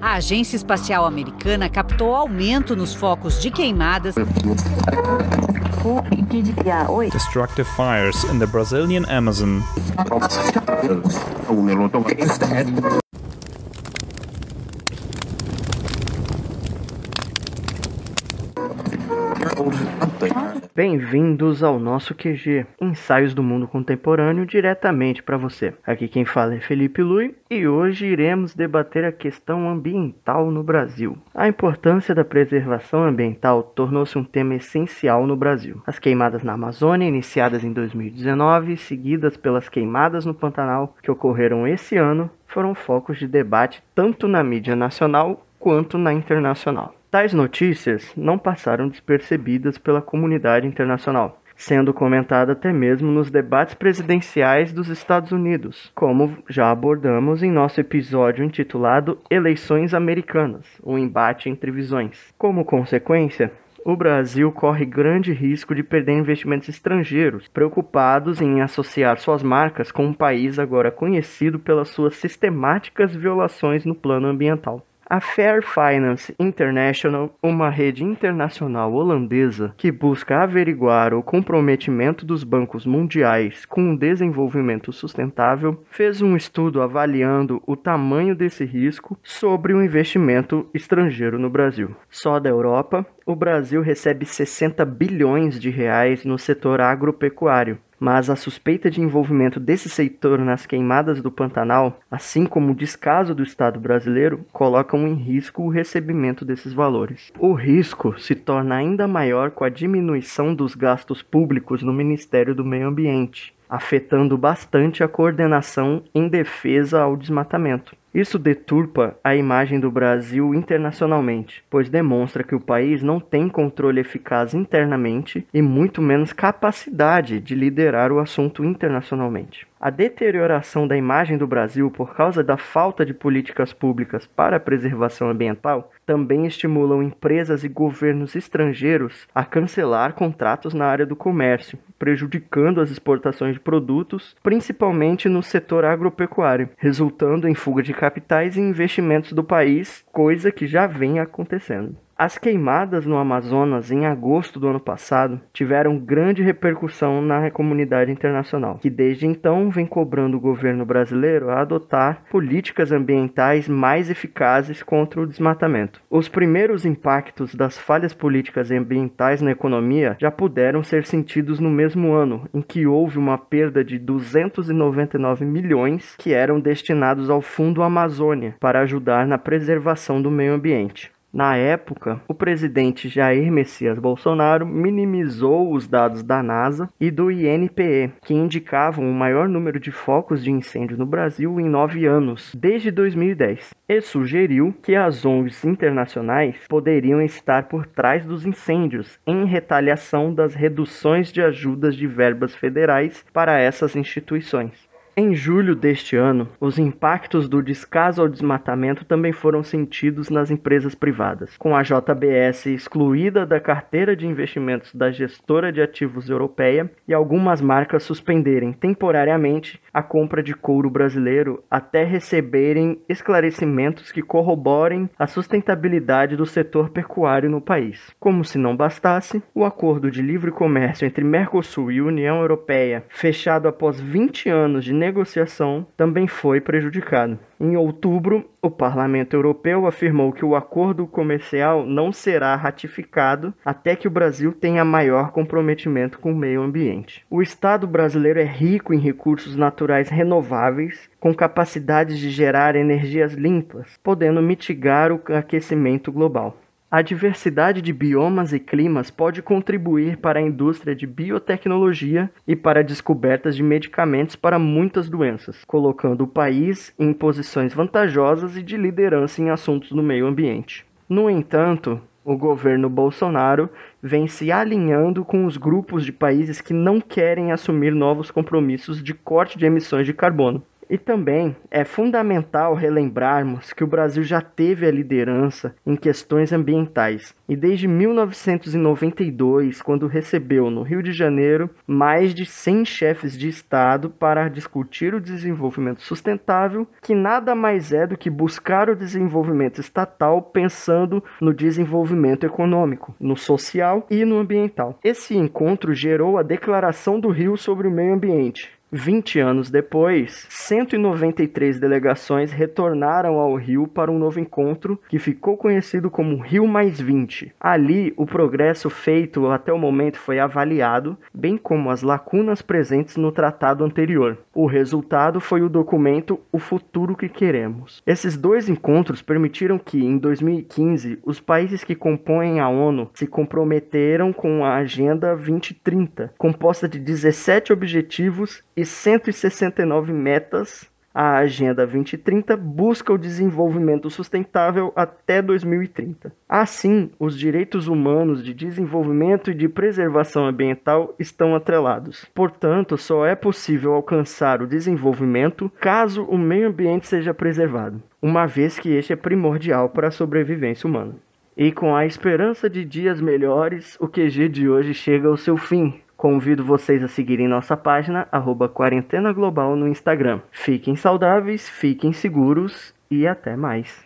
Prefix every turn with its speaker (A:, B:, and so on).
A: A Agência Espacial Americana captou aumento nos focos de queimadas.
B: Destructive fires in the Brazilian Amazon.
C: Bem-vindos ao nosso QG, Ensaios do Mundo Contemporâneo, diretamente para você. Aqui quem fala é Felipe Lui e hoje iremos debater a questão ambiental no Brasil. A importância da preservação ambiental tornou-se um tema essencial no Brasil. As queimadas na Amazônia, iniciadas em 2019, seguidas pelas queimadas no Pantanal, que ocorreram esse ano, foram focos de debate tanto na mídia nacional quanto na internacional. Tais notícias não passaram despercebidas pela comunidade internacional, sendo comentada até mesmo nos debates presidenciais dos Estados Unidos, como já abordamos em nosso episódio intitulado Eleições Americanas o embate entre visões. Como consequência, o Brasil corre grande risco de perder investimentos estrangeiros, preocupados em associar suas marcas com um país agora conhecido pelas suas sistemáticas violações no plano ambiental. A Fair Finance International, uma rede internacional holandesa que busca averiguar o comprometimento dos bancos mundiais com o desenvolvimento sustentável, fez um estudo avaliando o tamanho desse risco sobre o investimento estrangeiro no Brasil. Só da Europa, o Brasil recebe 60 bilhões de reais no setor agropecuário, mas a suspeita de envolvimento desse setor nas queimadas do Pantanal, assim como o descaso do Estado brasileiro, colocam em risco o recebimento desses valores. O risco se torna ainda maior com a diminuição dos gastos públicos no Ministério do Meio Ambiente, afetando bastante a coordenação em defesa ao desmatamento. Isso deturpa a imagem do Brasil internacionalmente, pois demonstra que o país não tem controle eficaz internamente e muito menos capacidade de liderar o assunto internacionalmente. A deterioração da imagem do Brasil por causa da falta de políticas públicas para a preservação ambiental também estimulam empresas e governos estrangeiros a cancelar contratos na área do comércio, prejudicando as exportações de produtos, principalmente no setor agropecuário, resultando em fuga de capitais e investimentos do país, coisa que já vem acontecendo. As queimadas no Amazonas em agosto do ano passado tiveram grande repercussão na comunidade internacional, que desde então vem cobrando o governo brasileiro a adotar políticas ambientais mais eficazes contra o desmatamento. Os primeiros impactos das falhas políticas ambientais na economia já puderam ser sentidos no mesmo ano, em que houve uma perda de 299 milhões que eram destinados ao Fundo Amazônia para ajudar na preservação do meio ambiente. Na época, o presidente Jair Messias Bolsonaro minimizou os dados da NASA e do INPE, que indicavam o maior número de focos de incêndio no Brasil em nove anos, desde 2010, e sugeriu que as ONGs internacionais poderiam estar por trás dos incêndios, em retaliação das reduções de ajudas de verbas federais para essas instituições. Em julho deste ano, os impactos do descaso ao desmatamento também foram sentidos nas empresas privadas, com a JBS excluída da carteira de investimentos da gestora de ativos europeia e algumas marcas suspenderem temporariamente a compra de couro brasileiro até receberem esclarecimentos que corroborem a sustentabilidade do setor pecuário no país. Como se não bastasse, o acordo de livre comércio entre Mercosul e União Europeia, fechado após 20 anos de negociação também foi prejudicado. Em outubro, o Parlamento Europeu afirmou que o acordo comercial não será ratificado até que o Brasil tenha maior comprometimento com o meio ambiente. O Estado brasileiro é rico em recursos naturais renováveis, com capacidade de gerar energias limpas, podendo mitigar o aquecimento global. A diversidade de biomas e climas pode contribuir para a indústria de biotecnologia e para descobertas de medicamentos para muitas doenças, colocando o país em posições vantajosas e de liderança em assuntos do meio ambiente. No entanto, o governo Bolsonaro vem se alinhando com os grupos de países que não querem assumir novos compromissos de corte de emissões de carbono E também é fundamental relembrarmos que o Brasil já teve a liderança em questões ambientais. E desde 1992, quando recebeu no Rio de Janeiro mais de 100 chefes de Estado para discutir o desenvolvimento sustentável, que nada mais é do que buscar o desenvolvimento estatal pensando no desenvolvimento econômico, no social e no ambiental. Esse encontro gerou a Declaração do Rio sobre o Meio Ambiente, 20 anos depois, 193 delegações retornaram ao Rio para um novo encontro que ficou conhecido como Rio Mais 20. Ali, o progresso feito até o momento foi avaliado, bem como as lacunas presentes no tratado anterior. O resultado foi o documento O Futuro que Queremos. Esses dois encontros permitiram que, em 2015, os países que compõem a ONU se comprometeram com a Agenda 2030, composta de 17 objetivos e 169 metas, a Agenda 2030 busca o desenvolvimento sustentável até 2030. Assim, os direitos humanos de desenvolvimento e de preservação ambiental estão atrelados. Portanto, só é possível alcançar o desenvolvimento caso o meio ambiente seja preservado, uma vez que este é primordial para a sobrevivência humana. E com a esperança de dias melhores, o QG de hoje chega ao seu fim. Convido vocês a seguirem nossa página, arroba Quarentena Global no Instagram. Fiquem saudáveis, fiquem seguros e até mais.